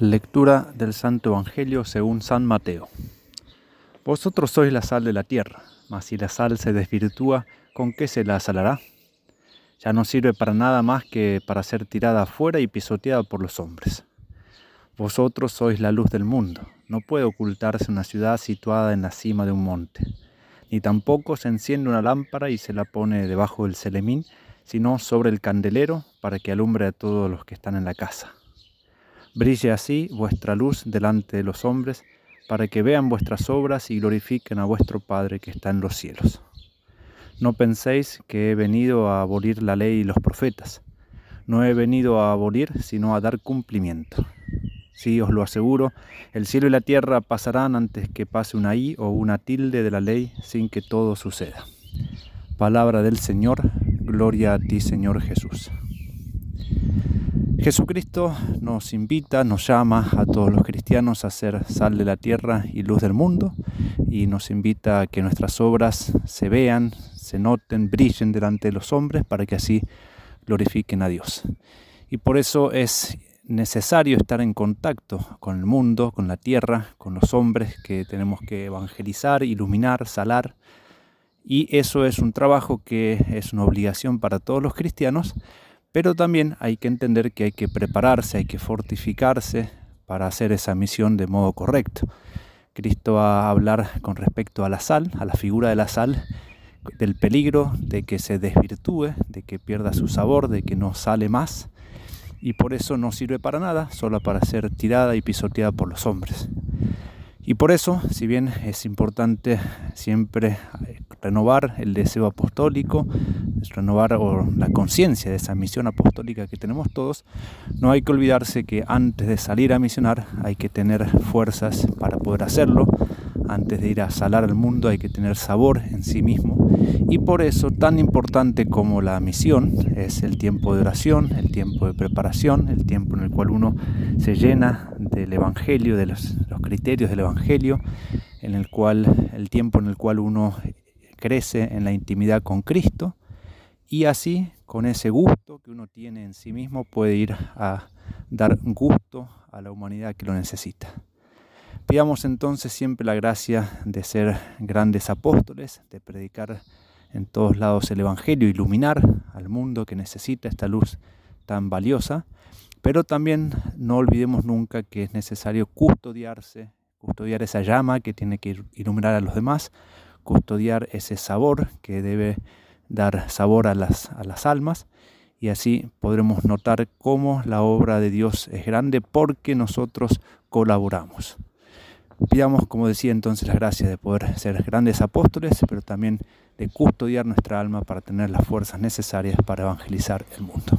Lectura del Santo Evangelio según San Mateo. Vosotros sois la sal de la tierra, mas si la sal se desvirtúa, ¿con qué se la salará? Ya no sirve para nada más que para ser tirada afuera y pisoteada por los hombres. Vosotros sois la luz del mundo. No puede ocultarse una ciudad situada en la cima de un monte, ni tampoco se enciende una lámpara y se la pone debajo del celemín, sino sobre el candelero para que alumbre a todos los que están en la casa. Brille así vuestra luz delante de los hombres, para que vean vuestras obras y glorifiquen a vuestro Padre que está en los cielos. No penséis que he venido a abolir la ley y los profetas. No he venido a abolir, sino a dar cumplimiento. Sí, os lo aseguro, el cielo y la tierra pasarán antes que pase una i o una tilde de la ley sin que todo suceda. Palabra del Señor, gloria a ti Señor Jesús. Jesucristo nos invita, nos llama a todos los cristianos a ser sal de la tierra y luz del mundo y nos invita a que nuestras obras se vean, se noten, brillen delante de los hombres para que así glorifiquen a Dios. Y por eso es necesario estar en contacto con el mundo, con la tierra, con los hombres que tenemos que evangelizar, iluminar, salar. Y eso es un trabajo que es una obligación para todos los cristianos pero también hay que entender que hay que prepararse, hay que fortificarse para hacer esa misión de modo correcto. Cristo va a hablar con respecto a la sal, a la figura de la sal, del peligro de que se desvirtúe, de que pierda su sabor, de que no sale más, y por eso no sirve para nada, solo para ser tirada y pisoteada por los hombres. Y por eso, si bien es importante siempre renovar el deseo apostólico, renovar la conciencia de esa misión apostólica que tenemos todos, no hay que olvidarse que antes de salir a misionar hay que tener fuerzas para poder hacerlo, antes de ir a salar al mundo hay que tener sabor en sí mismo. Y por eso tan importante como la misión es el tiempo de oración, el tiempo de preparación, el tiempo en el cual uno se llena del Evangelio, de los, los criterios del Evangelio, en el cual el tiempo en el cual uno crece en la intimidad con Cristo y así con ese gusto que uno tiene en sí mismo puede ir a dar gusto a la humanidad que lo necesita. Pidamos entonces siempre la gracia de ser grandes apóstoles, de predicar en todos lados el Evangelio, iluminar al mundo que necesita esta luz tan valiosa, pero también no olvidemos nunca que es necesario custodiarse, custodiar esa llama que tiene que iluminar a los demás, custodiar ese sabor que debe dar sabor a las, a las almas y así podremos notar cómo la obra de Dios es grande porque nosotros colaboramos. Pidamos, como decía entonces, la gracia de poder ser grandes apóstoles, pero también de custodiar nuestra alma para tener las fuerzas necesarias para evangelizar el mundo.